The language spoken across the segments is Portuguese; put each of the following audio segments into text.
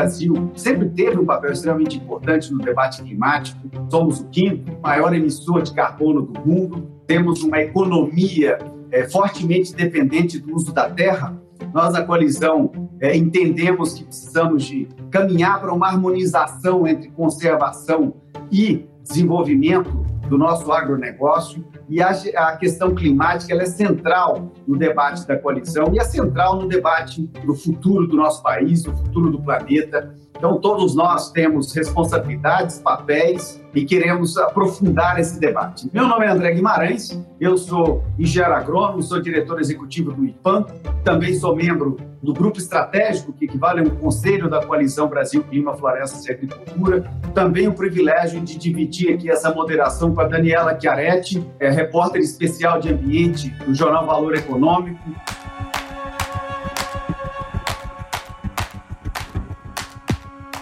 Brasil sempre teve um papel extremamente importante no debate climático. Somos o quinto maior emissor de carbono do mundo. Temos uma economia é, fortemente dependente do uso da terra. Nós, na coalizão, é, entendemos que precisamos de caminhar para uma harmonização entre conservação e desenvolvimento do nosso agronegócio e a, a questão climática é central no debate da coalizão e é central no debate do futuro do nosso país, do futuro do planeta. Então, todos nós temos responsabilidades, papéis e queremos aprofundar esse debate. Meu nome é André Guimarães, eu sou engenheiro agrônomo, sou diretor executivo do IPAM, também sou membro do grupo estratégico, que equivale a um conselho da coalizão Brasil Clima, Florestas e Agricultura. Também o privilégio de dividir aqui essa moderação com a Daniela Chiaretti, é repórter especial de ambiente do jornal Valor Econômico.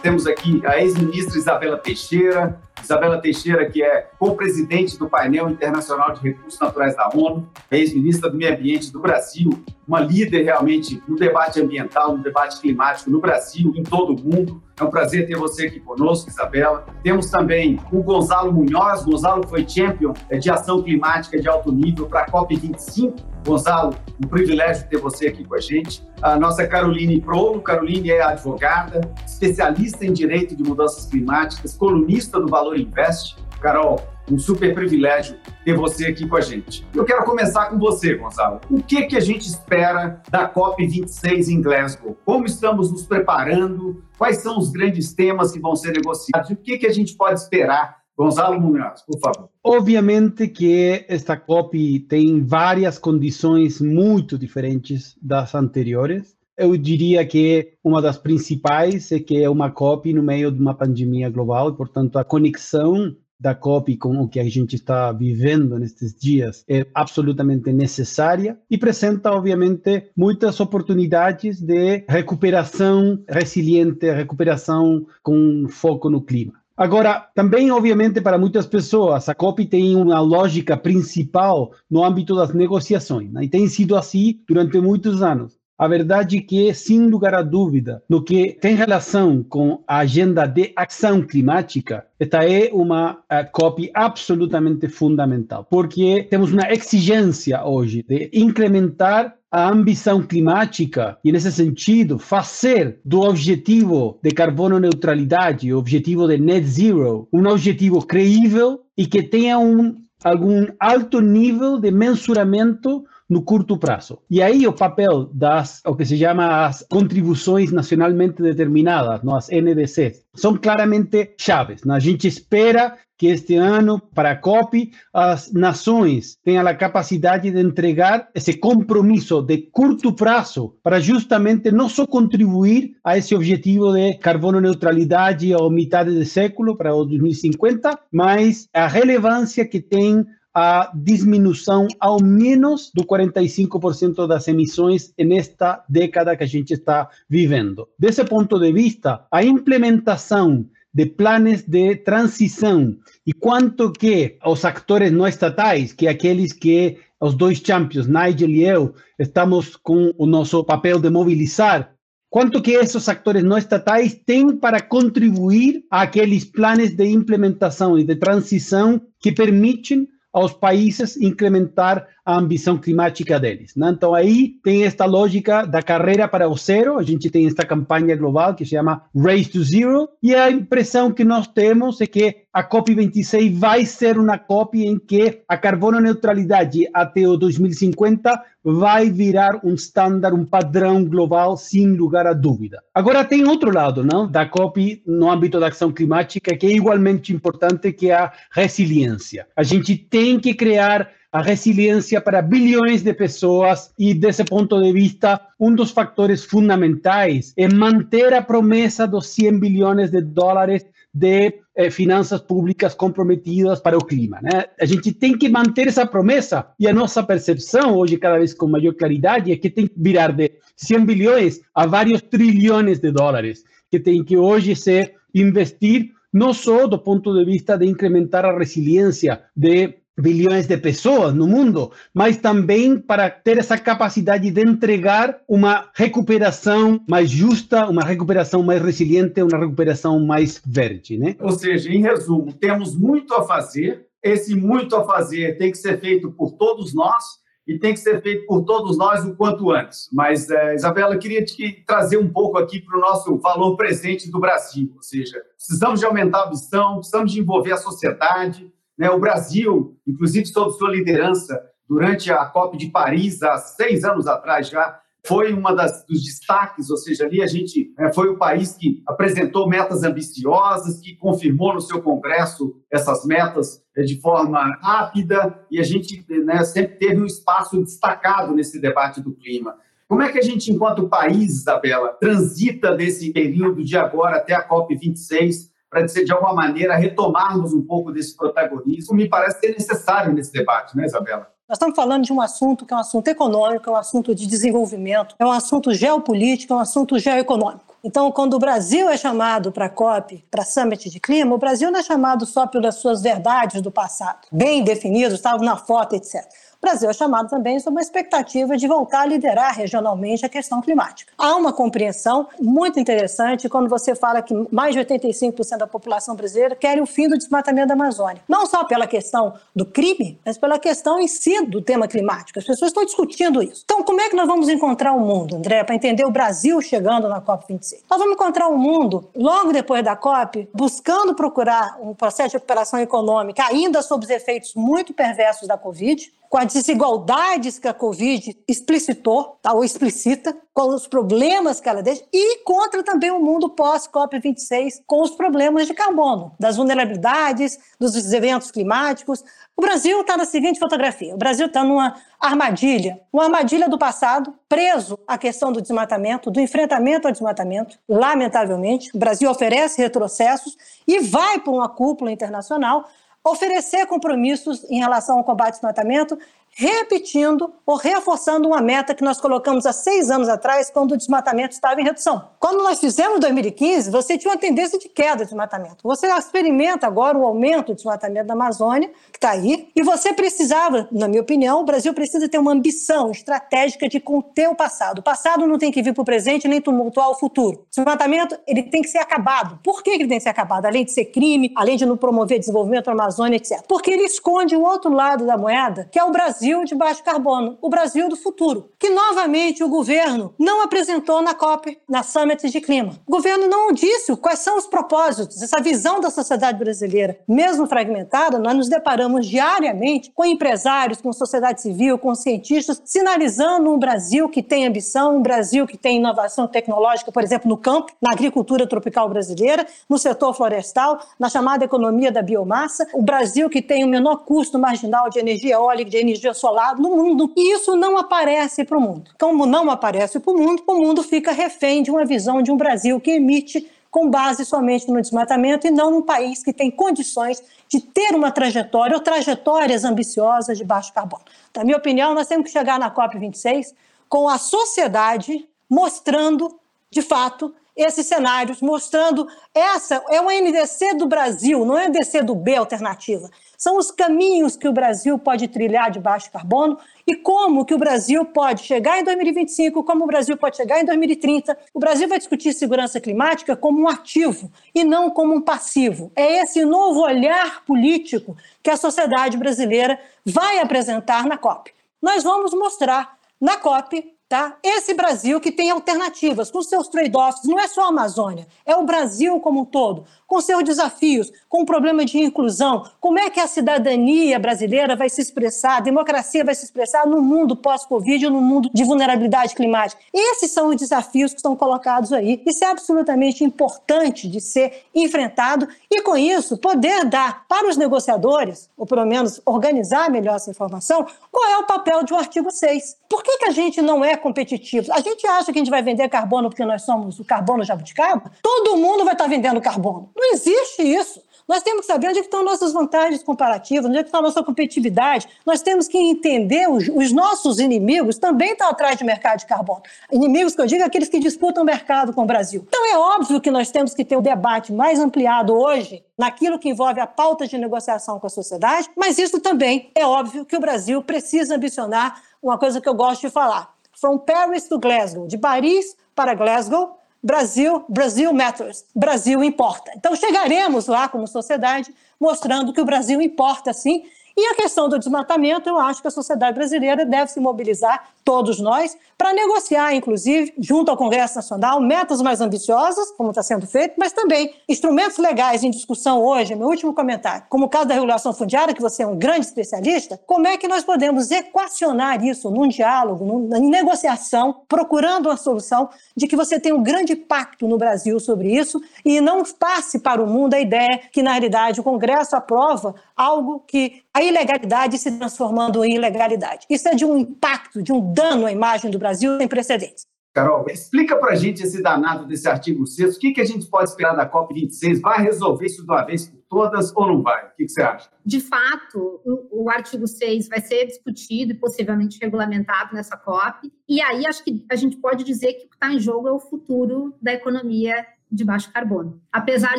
Temos aqui a ex-ministra Isabela Teixeira, Isabela Teixeira, que é co-presidente do painel internacional de recursos naturais da ONU, ex-ministra do Meio Ambiente do Brasil, uma líder realmente no debate ambiental, no debate climático no Brasil, em todo o mundo. É um prazer ter você aqui conosco, Isabela. Temos também o Gonzalo Munhoz. Gonzalo foi champion de ação climática de alto nível para a COP25. Gonzalo, um privilégio ter você aqui com a gente. A nossa Caroline Prolo. Caroline é advogada, especialista em direito de mudanças climáticas, colunista do Valor Invest. Carol, um super privilégio ter você aqui com a gente. Eu quero começar com você, Gonzalo. O que, que a gente espera da COP26 em Glasgow? Como estamos nos preparando? Quais são os grandes temas que vão ser negociados? O que, que a gente pode esperar Gonzalo Munhoz, por favor. Obviamente que esta COP tem várias condições muito diferentes das anteriores. Eu diria que uma das principais é que é uma COP no meio de uma pandemia global e, portanto, a conexão da COP com o que a gente está vivendo nestes dias é absolutamente necessária e apresenta, obviamente, muitas oportunidades de recuperação resiliente, recuperação com foco no clima. Agora, também, obviamente, para muitas pessoas, a COP tem uma lógica principal no âmbito das negociações, né? e tem sido assim durante muitos anos. A verdade é que, sem lugar a dúvida, no que tem relação com a agenda de ação climática, esta é uma COP absolutamente fundamental, porque temos uma exigência hoje de incrementar a ambição climática e, nesse sentido, fazer do objetivo de carbono neutralidade, o objetivo de net zero, um objetivo creível e que tenha um, algum alto nível de mensuramento no curto prazo. E aí o papel das, o que se chama as contribuições nacionalmente determinadas, as NDCs, são claramente chaves. A gente espera que este ano, para a COP, as nações tenham a capacidade de entregar esse compromisso de curto prazo para justamente não só contribuir a esse objetivo de carbono neutralidade ao metade do século, para o 2050, mas a relevância que tem a diminuição ao menos do 45% das emissões nesta década que a gente está vivendo. Desse ponto de vista, a implementação de planos de transição e quanto que os atores não estatais, que aqueles que os dois champions, Nigel e eu, estamos com o nosso papel de mobilizar, quanto que esses atores não estatais têm para contribuir àqueles planos de implementação e de transição que permitem aos países incrementar a ambição climática deles. Né? Então, aí tem esta lógica da carreira para o zero. A gente tem esta campanha global que se chama Race to Zero. E a impressão que nós temos é que a COP26 vai ser uma COP em que a carbono neutralidade até o 2050 vai virar um estándar, um padrão global, sem lugar a dúvida. Agora, tem outro lado não? da COP no âmbito da ação climática que é igualmente importante, que é a resiliência. A gente tem que criar a resiliência para bilhões de pessoas e, desse ponto de vista, um dos fatores fundamentais é manter a promessa dos 100 bilhões de dólares de eh, finanças públicas comprometidas para o clima. Né? A gente tem que manter essa promessa e a nossa percepção, hoje, cada vez com maior claridade, é que tem que virar de 100 bilhões a vários trilhões de dólares, que tem que hoje ser investir não só do ponto de vista de incrementar a resiliência de bilhões de pessoas no mundo, mas também para ter essa capacidade de entregar uma recuperação mais justa, uma recuperação mais resiliente, uma recuperação mais verde, né? Ou seja, em resumo, temos muito a fazer. Esse muito a fazer tem que ser feito por todos nós e tem que ser feito por todos nós o quanto antes. Mas, é, Isabela, eu queria te trazer um pouco aqui para o nosso valor presente do Brasil, ou seja, precisamos de aumentar a visão, precisamos de envolver a sociedade. Né? O Brasil, inclusive sob sua liderança, durante a COP de Paris, há seis anos atrás já, foi uma das, dos destaques, ou seja, ali a gente é, foi o país que apresentou metas ambiciosas, que confirmou no seu Congresso essas metas é, de forma rápida, e a gente né, sempre teve um espaço destacado nesse debate do clima. Como é que a gente, enquanto país, Isabela, transita desse período de agora até a COP26 para, de alguma maneira, retomarmos um pouco desse protagonismo? Me parece ser necessário nesse debate, né, Isabela? Nós estamos falando de um assunto que é um assunto econômico, é um assunto de desenvolvimento, é um assunto geopolítico, é um assunto geoeconômico. Então, quando o Brasil é chamado para a COP, para a Summit de Clima, o Brasil não é chamado só pelas suas verdades do passado, bem definidos, estavam na foto, etc. O Brasil é chamado também sob uma expectativa de voltar a liderar regionalmente a questão climática. Há uma compreensão muito interessante quando você fala que mais de 85% da população brasileira quer o fim do desmatamento da Amazônia. Não só pela questão do crime, mas pela questão em si do tema climático. As pessoas estão discutindo isso. Então, como é que nós vamos encontrar o mundo, André, para entender o Brasil chegando na COP26? Nós vamos encontrar um mundo, logo depois da COP, buscando procurar um processo de recuperação econômica ainda sob os efeitos muito perversos da Covid, com as desigualdades que a Covid explicitou, tá, ou explicita, com os problemas que ela deixa, e contra também o mundo pós-COP26, com os problemas de carbono, das vulnerabilidades, dos eventos climáticos. O Brasil está na seguinte fotografia: o Brasil está numa armadilha, uma armadilha do passado, preso à questão do desmatamento, do enfrentamento ao desmatamento, lamentavelmente. O Brasil oferece retrocessos e vai para uma cúpula internacional oferecer compromissos em relação ao combate ao desmatamento repetindo ou reforçando uma meta que nós colocamos há seis anos atrás, quando o desmatamento estava em redução. Quando nós fizemos 2015, você tinha uma tendência de queda de desmatamento. Você experimenta agora o aumento do desmatamento da Amazônia, que está aí, e você precisava, na minha opinião, o Brasil precisa ter uma ambição estratégica de conter o passado. O passado não tem que vir para o presente nem tumultuar o futuro. O desmatamento ele tem que ser acabado. Por que ele tem que ser acabado? Além de ser crime, além de não promover desenvolvimento da Amazônia, etc. Porque ele esconde o outro lado da moeda, que é o Brasil Brasil de baixo carbono, o Brasil do futuro, que novamente o governo não apresentou na COP, na Summit de Clima. O governo não disse quais são os propósitos, essa visão da sociedade brasileira. Mesmo fragmentada, nós nos deparamos diariamente com empresários, com sociedade civil, com cientistas, sinalizando um Brasil que tem ambição, um Brasil que tem inovação tecnológica, por exemplo, no campo, na agricultura tropical brasileira, no setor florestal, na chamada economia da biomassa, o Brasil que tem o menor custo marginal de energia eólica, de energia assolado no mundo. E isso não aparece para o mundo. Como não aparece para o mundo, o mundo fica refém de uma visão de um Brasil que emite com base somente no desmatamento e não num país que tem condições de ter uma trajetória ou trajetórias ambiciosas de baixo carbono. Na minha opinião, nós temos que chegar na COP26 com a sociedade mostrando, de fato, esses cenários, mostrando essa é uma NDC do Brasil, não é NDC do B alternativa são os caminhos que o Brasil pode trilhar de baixo carbono e como que o Brasil pode chegar em 2025, como o Brasil pode chegar em 2030. O Brasil vai discutir segurança climática como um ativo e não como um passivo. É esse novo olhar político que a sociedade brasileira vai apresentar na COP. Nós vamos mostrar na COP Tá? Esse Brasil que tem alternativas, com seus trade-offs, não é só a Amazônia, é o Brasil como um todo, com seus desafios, com o problema de inclusão. Como é que a cidadania brasileira vai se expressar, a democracia vai se expressar no mundo pós-Covid, no mundo de vulnerabilidade climática? Esses são os desafios que estão colocados aí. Isso é absolutamente importante de ser enfrentado e, com isso, poder dar para os negociadores, ou pelo menos organizar melhor essa informação, qual é o papel de um artigo 6. Por que, que a gente não é competitivo? A gente acha que a gente vai vender carbono porque nós somos o carbono jabuticaba? Todo mundo vai estar vendendo carbono. Não existe isso. Nós temos que saber onde é estão nossas vantagens comparativas, onde é está a nossa competitividade. Nós temos que entender os, os nossos inimigos também estão atrás de mercado de carbono. Inimigos que eu digo, aqueles que disputam o mercado com o Brasil. Então é óbvio que nós temos que ter um debate mais ampliado hoje naquilo que envolve a pauta de negociação com a sociedade, mas isso também é óbvio que o Brasil precisa ambicionar uma coisa que eu gosto de falar. From Paris to Glasgow, de Paris para Glasgow, Brasil, Brasil matters, Brasil importa. Então chegaremos lá como sociedade mostrando que o Brasil importa sim e a questão do desmatamento, eu acho que a sociedade brasileira deve se mobilizar, todos nós, para negociar, inclusive, junto ao Congresso Nacional, metas mais ambiciosas, como está sendo feito, mas também instrumentos legais em discussão hoje, meu último comentário, como o caso da regulação fundiária, que você é um grande especialista, como é que nós podemos equacionar isso num diálogo, num, em negociação, procurando uma solução de que você tem um grande pacto no Brasil sobre isso e não passe para o mundo a ideia que, na realidade, o Congresso aprova algo que a ilegalidade se transformando em ilegalidade. Isso é de um impacto, de um dano à imagem do Brasil sem precedentes. Carol, explica para a gente esse danado desse artigo 6 o que, que a gente pode esperar da COP26? Vai resolver isso de uma vez por todas ou não vai? O que, que você acha? De fato, o, o, artigo 6 vai ser discutido e possivelmente regulamentado nessa COP. E aí acho que a gente pode dizer que o que está em jogo é o futuro da economia de baixo carbono. Apesar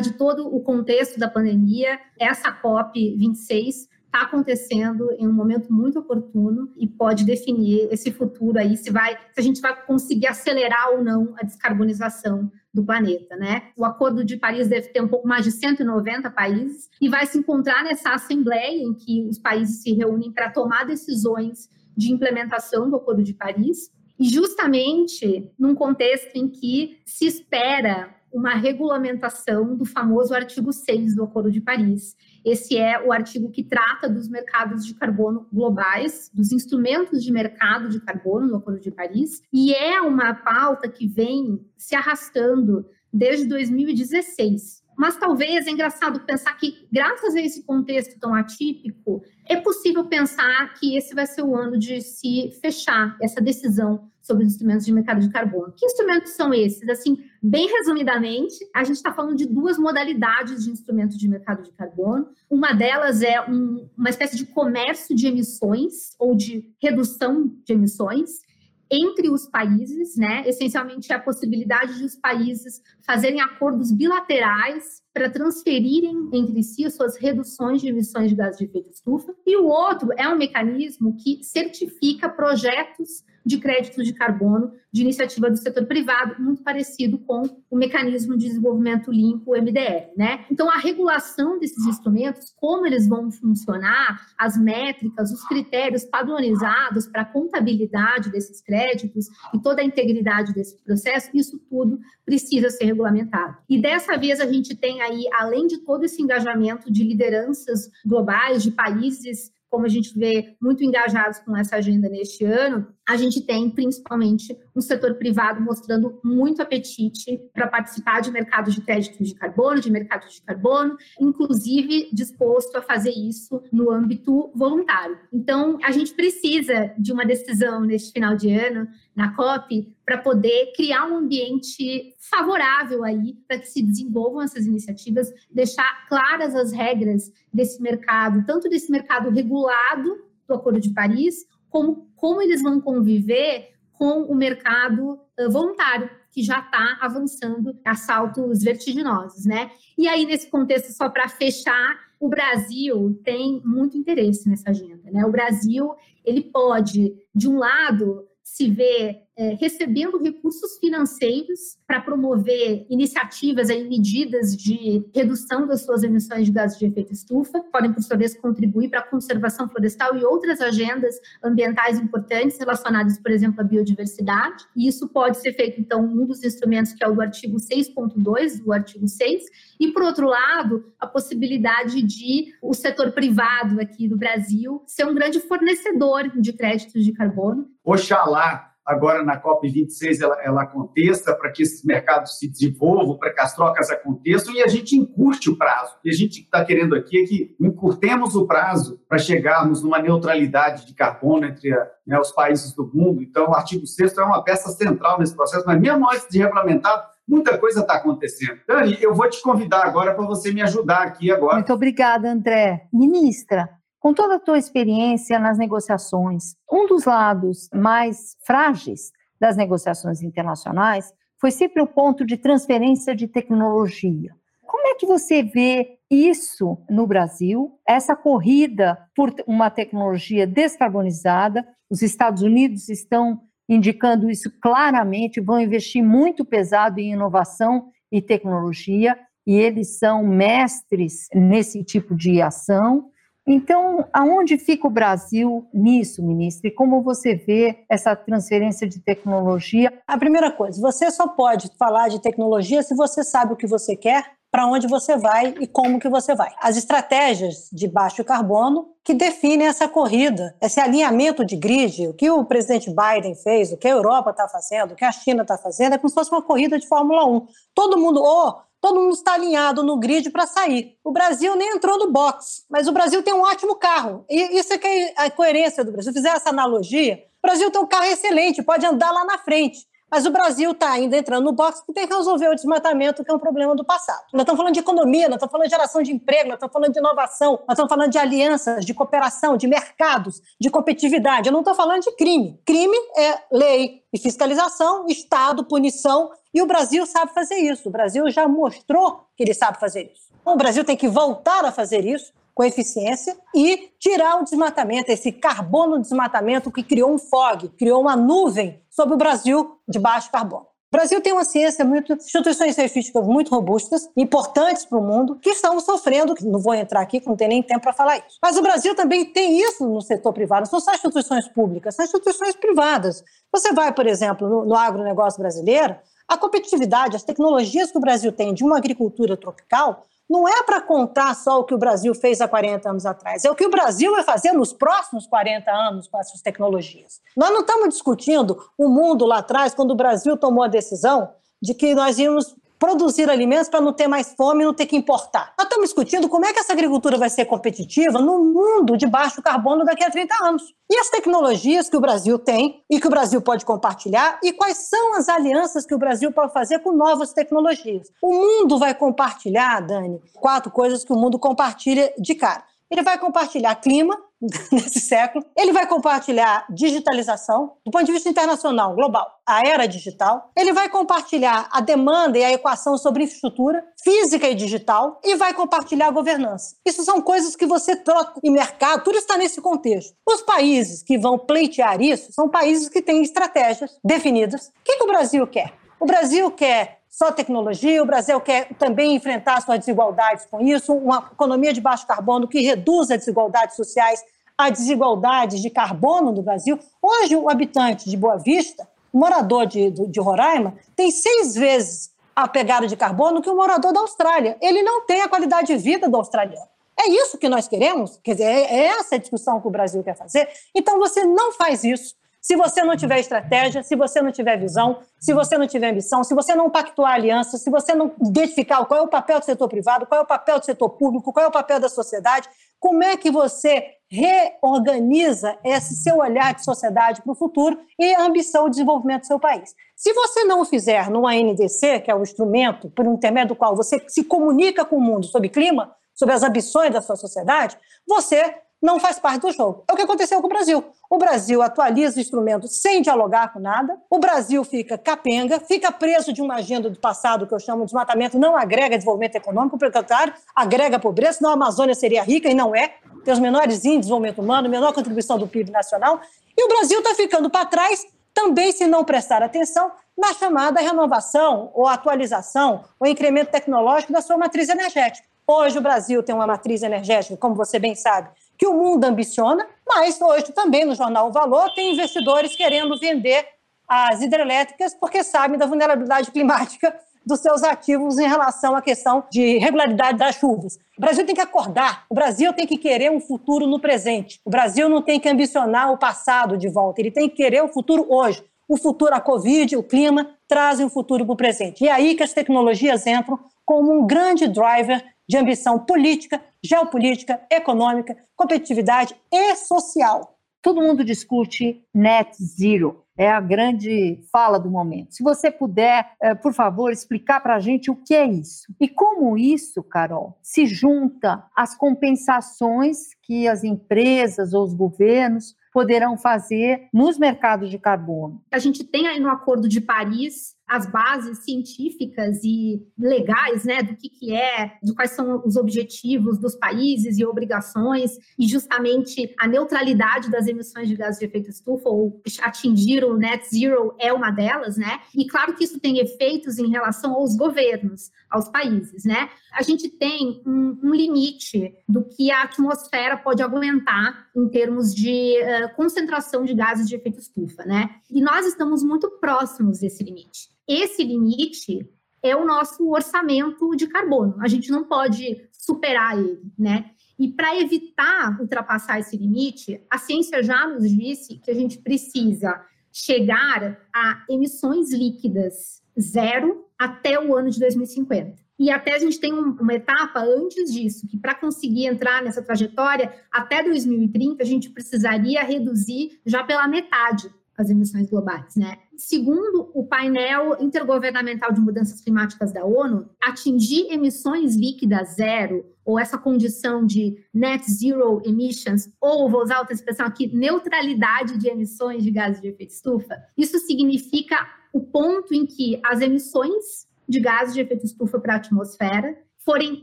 de todo o contexto da pandemia, essa COP 26 está acontecendo em um momento muito oportuno e pode definir esse futuro aí, se vai, se a gente vai conseguir acelerar ou não a descarbonização do planeta, né? O Acordo de Paris deve ter um pouco mais de 190 países e vai se encontrar nessa assembleia em que os países se reúnem para tomar decisões de implementação do Acordo de Paris e justamente num contexto em que se espera uma regulamentação do famoso artigo 6 do Acordo de Paris. Esse é o artigo que trata dos mercados de carbono globais, dos instrumentos de mercado de carbono no Acordo de Paris, e é uma pauta que vem se arrastando desde 2016. Mas talvez é engraçado pensar que, graças a esse contexto tão atípico, é possível pensar que esse vai ser o ano de se fechar essa decisão sobre os instrumentos de mercado de carbono. Que instrumentos são esses? Assim, bem resumidamente, a gente está falando de duas modalidades de instrumentos de mercado de carbono. Uma delas é um, uma espécie de comércio de emissões ou de redução de emissões entre os países, né? Essencialmente é a possibilidade de os países fazerem acordos bilaterais para transferirem entre si as suas reduções de emissões de gases de efeito estufa. E o outro é um mecanismo que certifica projetos de créditos de carbono de iniciativa do setor privado, muito parecido com o mecanismo de desenvolvimento limpo, o MDR, né? Então, a regulação desses instrumentos, como eles vão funcionar, as métricas, os critérios padronizados para a contabilidade desses créditos e toda a integridade desse processo, isso tudo precisa ser regulamentado. E dessa vez a gente tem aí, além de todo esse engajamento de lideranças globais, de países como a gente vê muito engajados com essa agenda neste ano, a gente tem principalmente um setor privado mostrando muito apetite para participar de mercados de créditos de carbono, de mercados de carbono, inclusive disposto a fazer isso no âmbito voluntário. Então, a gente precisa de uma decisão neste final de ano na COP para poder criar um ambiente favorável aí para que se desenvolvam essas iniciativas, deixar claras as regras desse mercado, tanto desse mercado regulado do Acordo de Paris, como como eles vão conviver com o mercado voluntário, que já está avançando a saltos vertiginosos, né? E aí, nesse contexto, só para fechar, o Brasil tem muito interesse nessa agenda, né? O Brasil, ele pode, de um lado, se vê é, recebendo recursos financeiros para promover iniciativas e medidas de redução das suas emissões de gases de efeito estufa, podem, por sua vez, contribuir para a conservação florestal e outras agendas ambientais importantes relacionadas, por exemplo, à biodiversidade. E isso pode ser feito, então, um dos instrumentos que é o do artigo 6.2 do artigo 6, e, por outro lado, a possibilidade de o setor privado aqui do Brasil ser um grande fornecedor de créditos de carbono. Oxalá agora na COP26 ela, ela aconteça, para que esses mercados se desenvolvam, para que as trocas aconteçam e a gente encurte o prazo. Que a gente está querendo aqui é que encurtemos o prazo para chegarmos numa neutralidade de carbono entre né, os países do mundo. Então, o artigo 6 é uma peça central nesse processo, mas mesmo antes de regulamentar, Muita coisa está acontecendo. Dani, eu vou te convidar agora para você me ajudar aqui agora. Muito obrigada, André. Ministra, com toda a tua experiência nas negociações, um dos lados mais frágeis das negociações internacionais foi sempre o ponto de transferência de tecnologia. Como é que você vê isso no Brasil? Essa corrida por uma tecnologia descarbonizada, os Estados Unidos estão indicando isso claramente, vão investir muito pesado em inovação e tecnologia, e eles são mestres nesse tipo de ação. Então, aonde fica o Brasil nisso, ministro? E como você vê essa transferência de tecnologia? A primeira coisa, você só pode falar de tecnologia se você sabe o que você quer para onde você vai e como que você vai. As estratégias de baixo carbono que definem essa corrida, esse alinhamento de grid, o que o presidente Biden fez, o que a Europa está fazendo, o que a China está fazendo, é como se fosse uma corrida de Fórmula 1. Todo mundo, oh, todo mundo está alinhado no grid para sair. O Brasil nem entrou no box, mas o Brasil tem um ótimo carro. E isso é que é a coerência do Brasil. Se fizer essa analogia, o Brasil tem um carro excelente, pode andar lá na frente. Mas o Brasil está ainda entrando no box que tem que resolver o desmatamento, que é um problema do passado. Nós estamos falando de economia, nós estamos falando de geração de emprego, nós estamos falando de inovação, nós estamos falando de alianças, de cooperação, de mercados, de competitividade. Eu não estou falando de crime. Crime é lei e fiscalização, Estado, punição, e o Brasil sabe fazer isso. O Brasil já mostrou que ele sabe fazer isso. Então, o Brasil tem que voltar a fazer isso com eficiência e tirar o desmatamento, esse carbono desmatamento que criou um fog, criou uma nuvem sobre o Brasil de baixo carbono. O Brasil tem uma ciência muito, instituições científicas muito robustas, importantes para o mundo, que estão sofrendo, não vou entrar aqui, não tem nem tempo para falar isso. Mas o Brasil também tem isso no setor privado, não são só instituições públicas, são instituições privadas. Você vai, por exemplo, no, no agronegócio brasileiro, a competitividade, as tecnologias que o Brasil tem de uma agricultura tropical não é para contar só o que o Brasil fez há 40 anos atrás, é o que o Brasil vai fazer nos próximos 40 anos com essas tecnologias. Nós não estamos discutindo o mundo lá atrás, quando o Brasil tomou a decisão de que nós íamos produzir alimentos para não ter mais fome e não ter que importar. Nós estamos discutindo como é que essa agricultura vai ser competitiva no mundo de baixo carbono daqui a 30 anos. E as tecnologias que o Brasil tem e que o Brasil pode compartilhar e quais são as alianças que o Brasil pode fazer com novas tecnologias. O mundo vai compartilhar, Dani, quatro coisas que o mundo compartilha de cara. Ele vai compartilhar clima, nesse século. Ele vai compartilhar digitalização, do ponto de vista internacional, global, a era digital. Ele vai compartilhar a demanda e a equação sobre infraestrutura física e digital e vai compartilhar a governança. Isso são coisas que você troca em mercado, tudo está nesse contexto. Os países que vão pleitear isso são países que têm estratégias definidas. O que, que o Brasil quer? O Brasil quer só tecnologia, o Brasil quer também enfrentar suas desigualdades com isso, uma economia de baixo carbono que reduza as desigualdades sociais, a desigualdade de carbono no Brasil. Hoje, o habitante de Boa Vista, o morador de, de Roraima, tem seis vezes a pegada de carbono que o morador da Austrália. Ele não tem a qualidade de vida do australiano. É isso que nós queremos? Quer dizer, é essa a discussão que o Brasil quer fazer? Então, você não faz isso se você não tiver estratégia, se você não tiver visão, se você não tiver ambição, se você não pactuar aliança, se você não identificar qual é o papel do setor privado, qual é o papel do setor público, qual é o papel da sociedade, como é que você reorganiza esse seu olhar de sociedade para o futuro e a ambição de desenvolvimento do seu país. Se você não o fizer no ANDC, que é o instrumento por intermédio do qual você se comunica com o mundo sobre clima, sobre as ambições da sua sociedade, você não faz parte do jogo. É o que aconteceu com o Brasil. O Brasil atualiza o instrumento sem dialogar com nada, o Brasil fica capenga, fica preso de uma agenda do passado que eu chamo de desmatamento, não agrega desenvolvimento econômico, pelo contrário, agrega pobreza, senão a Amazônia seria rica e não é, tem os menores índices de desenvolvimento humano, menor contribuição do PIB nacional, e o Brasil está ficando para trás também se não prestar atenção na chamada renovação ou atualização ou incremento tecnológico da sua matriz energética. Hoje o Brasil tem uma matriz energética, como você bem sabe, que o mundo ambiciona, mas hoje também no jornal O Valor tem investidores querendo vender as hidrelétricas porque sabem da vulnerabilidade climática dos seus ativos em relação à questão de regularidade das chuvas. O Brasil tem que acordar, o Brasil tem que querer um futuro no presente. O Brasil não tem que ambicionar o passado de volta, ele tem que querer o futuro hoje. O futuro, a Covid, o clima, trazem um futuro para o presente. E é aí que as tecnologias entram como um grande driver de ambição política, geopolítica, econômica, competitividade e social. Todo mundo discute net zero, é a grande fala do momento. Se você puder, eh, por favor, explicar para a gente o que é isso e como isso, Carol, se junta às compensações que as empresas ou os governos poderão fazer nos mercados de carbono. A gente tem aí no Acordo de Paris as bases científicas e legais, né, do que, que é, de quais são os objetivos dos países e obrigações, e justamente a neutralidade das emissões de gases de efeito estufa, ou atingir o net zero é uma delas, né? E claro que isso tem efeitos em relação aos governos, aos países, né? A gente tem um, um limite do que a atmosfera pode aguentar em termos de uh, concentração de gases de efeito estufa, né? E nós estamos muito próximos desse limite esse limite é o nosso orçamento de carbono. A gente não pode superar ele, né? E para evitar ultrapassar esse limite, a ciência já nos disse que a gente precisa chegar a emissões líquidas zero até o ano de 2050. E até a gente tem um, uma etapa antes disso, que para conseguir entrar nessa trajetória, até 2030, a gente precisaria reduzir já pela metade as emissões globais, né? Segundo o painel intergovernamental de mudanças climáticas da ONU, atingir emissões líquidas zero ou essa condição de net zero emissions, ou vou usar outra expressão aqui, neutralidade de emissões de gases de efeito estufa, isso significa o ponto em que as emissões de gases de efeito estufa para a atmosfera forem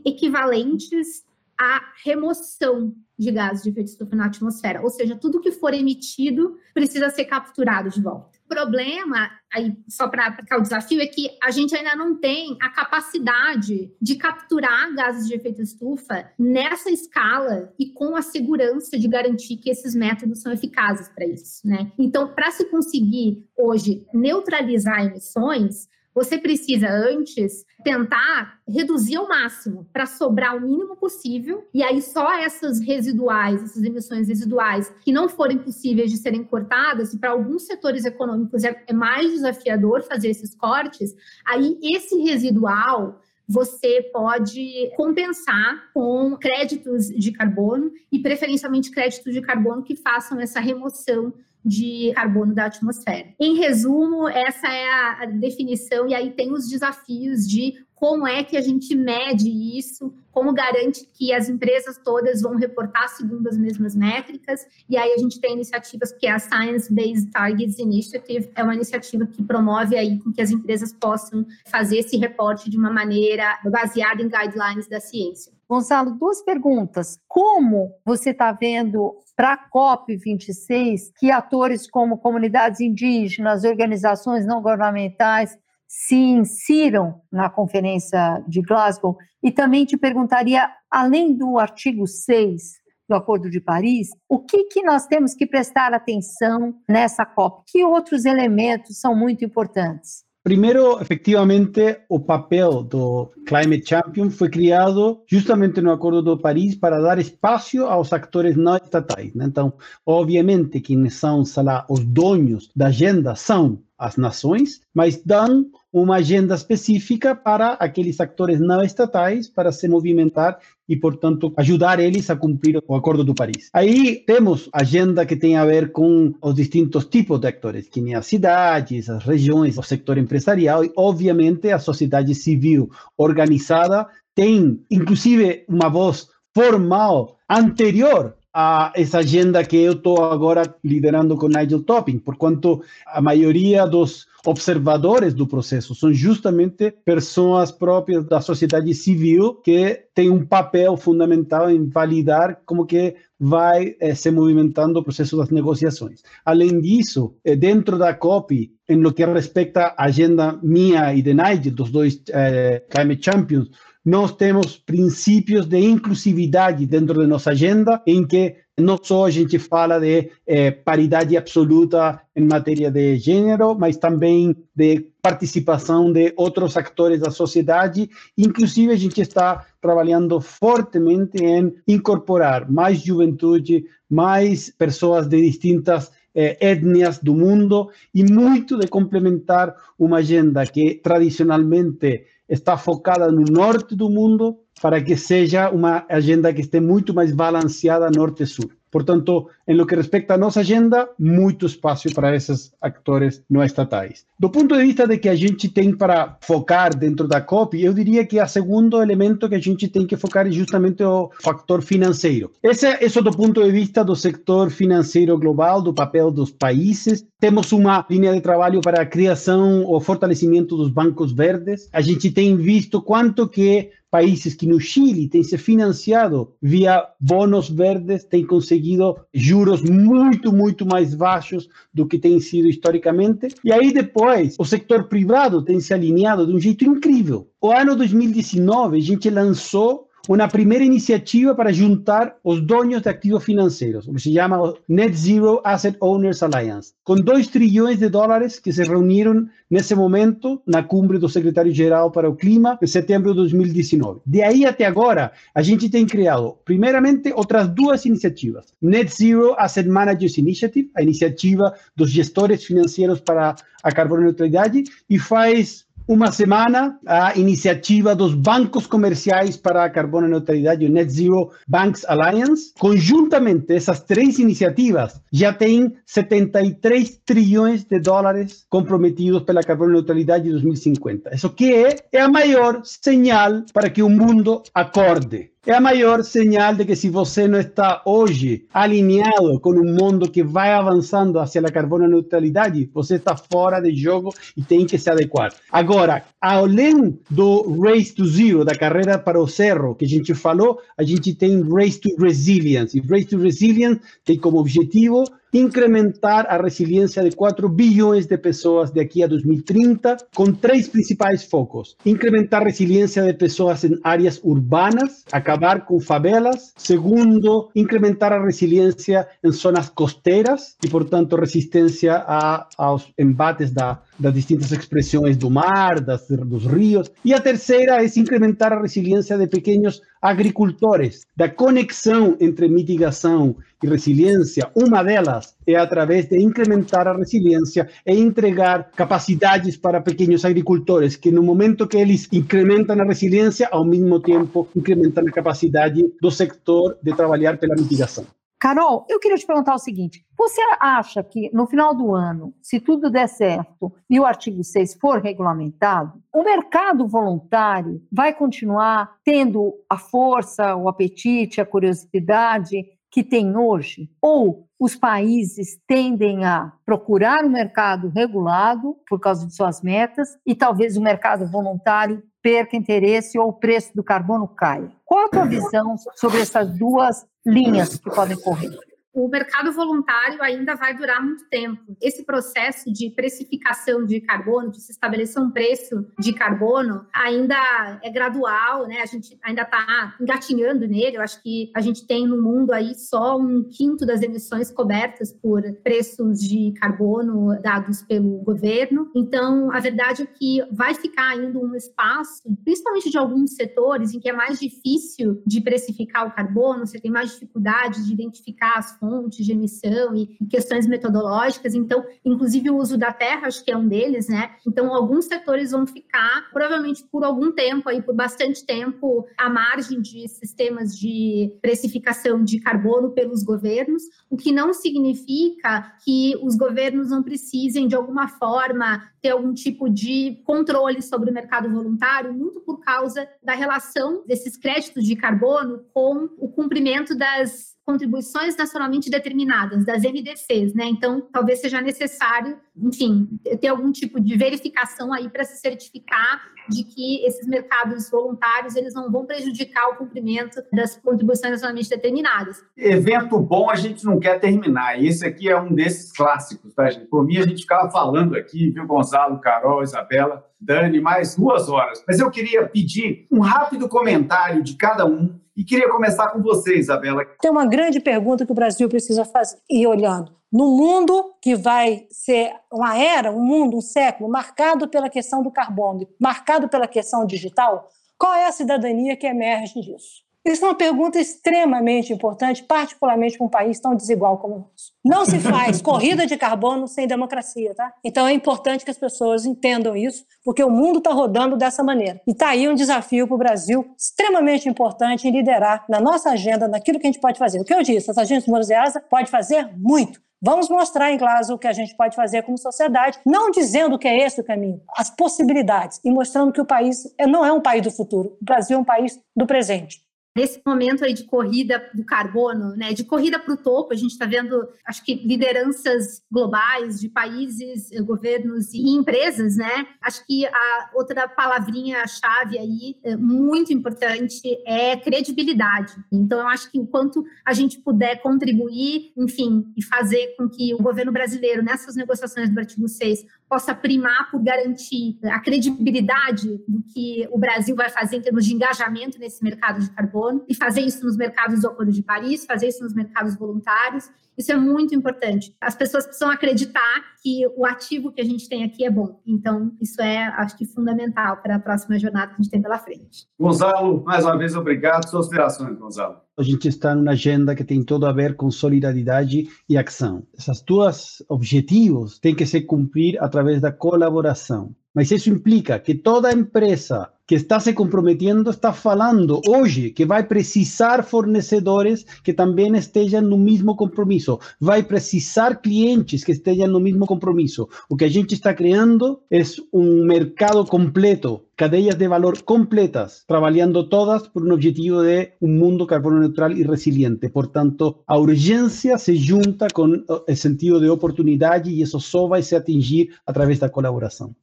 equivalentes à remoção de gases de efeito estufa na atmosfera, ou seja, tudo que for emitido precisa ser capturado de volta. O problema, aí, só para aplicar o desafio, é que a gente ainda não tem a capacidade de capturar gases de efeito estufa nessa escala e com a segurança de garantir que esses métodos são eficazes para isso. Né? Então, para se conseguir hoje neutralizar emissões, você precisa antes tentar reduzir ao máximo para sobrar o mínimo possível e aí só essas residuais, essas emissões residuais que não forem possíveis de serem cortadas e para alguns setores econômicos é, é mais desafiador fazer esses cortes, aí esse residual você pode compensar com créditos de carbono e preferencialmente créditos de carbono que façam essa remoção de carbono da atmosfera. Em resumo, essa é a definição, e aí tem os desafios de como é que a gente mede isso, como garante que as empresas todas vão reportar segundo as mesmas métricas, e aí a gente tem iniciativas que é a Science Based Targets Initiative, é uma iniciativa que promove aí com que as empresas possam fazer esse reporte de uma maneira baseada em guidelines da ciência. Gonzalo, duas perguntas. Como você está vendo para a COP26 que atores como comunidades indígenas, organizações não governamentais se insiram na conferência de Glasgow? E também te perguntaria, além do artigo 6 do Acordo de Paris, o que, que nós temos que prestar atenção nessa COP? Que outros elementos são muito importantes? Primeiro, efectivamente, o papel do Climate Champion foi criado justamente no Acordo de Paris para dar espaço aos actores não estatais. Né? Então, obviamente, quem são lá, os donos da agenda são as nações, mas dão uma agenda específica para aqueles actores não estatais para se movimentar e, portanto, ajudar eles a cumprir o Acordo do Paris. Aí temos agenda que tem a ver com os distintos tipos de actores, que nem as cidades, as regiões, o setor empresarial e, obviamente, a sociedade civil organizada tem, inclusive, uma voz formal anterior a essa agenda que eu estou agora liderando com Nigel Topping, por quanto a maioria dos observadores do processo são justamente pessoas próprias da sociedade civil que tem um papel fundamental em validar como que vai eh, se movimentando o processo das negociações. Além disso, eh, dentro da COP, em lo que respeita à agenda minha e de Nigel, dos dois eh, Climate Champions, nós temos princípios de inclusividade dentro de nossa agenda, em que não só a gente fala de eh, paridade absoluta em matéria de gênero, mas também de participação de outros atores da sociedade. Inclusive, a gente está trabalhando fortemente em incorporar mais juventude, mais pessoas de distintas eh, etnias do mundo e muito de complementar uma agenda que tradicionalmente está focada no norte do mundo para que seja uma agenda que esteja muito mais balanceada norte-sul. Portanto, em lo que respeita a nossa agenda, muito espaço para esses atores não estatais. Do ponto de vista de que a gente tem para focar dentro da COP, eu diria que o segundo elemento que a gente tem que focar é justamente o fator financeiro. Esse é do ponto de vista do sector financeiro global, do papel dos países. Temos uma linha de trabalho para a criação ou fortalecimento dos bancos verdes. A gente tem visto quanto que países que no Chile têm se financiado via bonos verdes, têm conseguido juros muito, muito mais baixos do que tem sido historicamente. E aí depois o setor privado tem se alinhado de um jeito incrível. O ano 2019 a gente lançou uma primeira iniciativa para juntar os donos de ativos financeiros, o que se chama Net Zero Asset Owners Alliance, com 2 trilhões de dólares que se reuniram nesse momento na cumbre do secretário-geral para o clima, em setembro de 2019. De aí até agora, a gente tem criado, primeiramente, outras duas iniciativas. Net Zero Asset Managers Initiative, a iniciativa dos gestores financeiros para a carbono neutralidade, e faz uma semana a iniciativa dos bancos comerciais para a carbono neutralidade, o Net Zero Banks Alliance. Conjuntamente, essas três iniciativas já têm 73 trilhões de dólares comprometidos pela carbono neutralidade de 2050. Isso que é, é a maior señal para que o mundo acorde. É a maior señal de que se você não está hoje alinhado com um mundo que vai avançando hacia a carbono neutralidade, você está fora de jogo e tem que se adequar. Agora, além do Race to Zero, da carreira para o cerro que a gente falou, a gente tem Race to Resilience. E Race to Resilience tem como objetivo incrementar a resiliência de 4 bilhões de pessoas daqui a 2030, com três principais focos: incrementar a resiliência de pessoas em áreas urbanas, acabar com favelas. Segundo, incrementar a resiliência em zonas costeiras e, portanto, resistência a, aos embates da, das distintas expressões do mar, das, dos rios. E a terceira é incrementar a resiliência de pequenos agricultores, da conexão entre mitigação e resiliência. Uma delas é através de incrementar a resiliência e entregar capacidades para pequenos agricultores, que no momento que eles incrementam a resiliência, ao mesmo tempo incrementam a capacidade do sector de trabalhar pela mitigação. Carol, eu queria te perguntar o seguinte: você acha que no final do ano, se tudo der certo e o artigo 6 for regulamentado, o mercado voluntário vai continuar tendo a força, o apetite, a curiosidade que tem hoje? Ou os países tendem a procurar o um mercado regulado por causa de suas metas e talvez o mercado voluntário perca interesse ou o preço do carbono caia? Qual a tua visão sobre essas duas linhas que podem correr? O mercado voluntário ainda vai durar muito tempo. Esse processo de precificação de carbono, de se estabelecer um preço de carbono, ainda é gradual, né? A gente ainda está engatinhando nele. Eu acho que a gente tem no mundo aí só um quinto das emissões cobertas por preços de carbono dados pelo governo. Então, a verdade é que vai ficar ainda um espaço, principalmente de alguns setores, em que é mais difícil de precificar o carbono, você tem mais dificuldade de identificar as fontes de emissão e questões metodológicas. Então, inclusive o uso da terra, acho que é um deles, né? Então, alguns setores vão ficar, provavelmente por algum tempo, aí por bastante tempo, à margem de sistemas de precificação de carbono pelos governos, o que não significa que os governos não precisem, de alguma forma, ter algum tipo de controle sobre o mercado voluntário, muito por causa da relação desses créditos de carbono com o cumprimento das contribuições nacionalmente determinadas, das NDCs, né? Então, talvez seja necessário, enfim, ter algum tipo de verificação aí para se certificar de que esses mercados voluntários eles não vão prejudicar o cumprimento das contribuições nacionalmente determinadas. Evento bom a gente não quer terminar, e esse aqui é um desses clássicos, tá, gente? Por mim, a gente ficava falando aqui, viu, Gonzalo, Carol, Isabela, Dani, mais duas horas. Mas eu queria pedir um rápido comentário de cada um e queria começar com você, Isabela. Tem uma grande pergunta que o Brasil precisa fazer, ir olhando. No mundo que vai ser uma era, um mundo, um século, marcado pela questão do carbono, marcado pela questão digital, qual é a cidadania que emerge disso? Isso é uma pergunta extremamente importante, particularmente para um país tão desigual como o nosso. Não se faz corrida de carbono sem democracia, tá? Então é importante que as pessoas entendam isso, porque o mundo está rodando dessa maneira. E está aí um desafio para o Brasil extremamente importante em liderar na nossa agenda, naquilo que a gente pode fazer. O que eu disse, as agências do pode fazer muito. Vamos mostrar em Glasgow o que a gente pode fazer como sociedade, não dizendo que é esse o caminho, as possibilidades, e mostrando que o país não é um país do futuro, o Brasil é um país do presente nesse momento aí de corrida do carbono, né, de corrida para o topo, a gente está vendo, acho que lideranças globais de países, eh, governos e empresas, né? Acho que a outra palavrinha-chave aí eh, muito importante é credibilidade. Então, eu acho que o quanto a gente puder contribuir, enfim, e fazer com que o governo brasileiro nessas negociações do artigo 6 possa primar por garantir a credibilidade do que o Brasil vai fazer em termos de engajamento nesse mercado de carbono e fazer isso nos mercados do Acordo de Paris, fazer isso nos mercados voluntários. Isso é muito importante. As pessoas precisam acreditar que o ativo que a gente tem aqui é bom. Então, isso é, acho que, fundamental para a próxima jornada que a gente tem pela frente. Gonzalo, mais uma vez, obrigado. Suas considerações, Gonzalo. A gente está numa agenda que tem tudo a ver com solidariedade e ação. Esses dois objetivos têm que se cumprir através da colaboração. Mas isso implica que toda empresa que está se comprometendo está falando hoje que vai precisar fornecedores que também estejam no mesmo compromisso, vai precisar clientes que estejam no mesmo compromisso. O que a gente está criando é um mercado completo, cadeias de valor completas, trabalhando todas por um objetivo de um mundo carbono neutral e resiliente. Portanto, a urgência se junta com o sentido de oportunidade e isso só vai se atingir através da colaboração.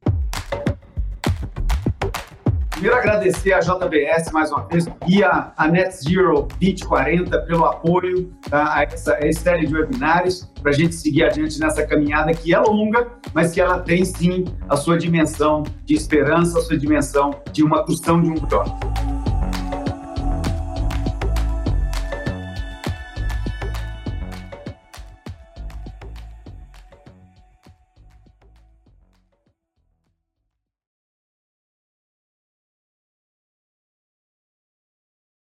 Primeiro, agradecer a JBS mais uma vez e a, a Net Zero 2040 pelo apoio tá, a, essa, a série de webinários para a gente seguir adiante nessa caminhada que é longa, mas que ela tem sim a sua dimensão de esperança, a sua dimensão de uma construção de um futuro.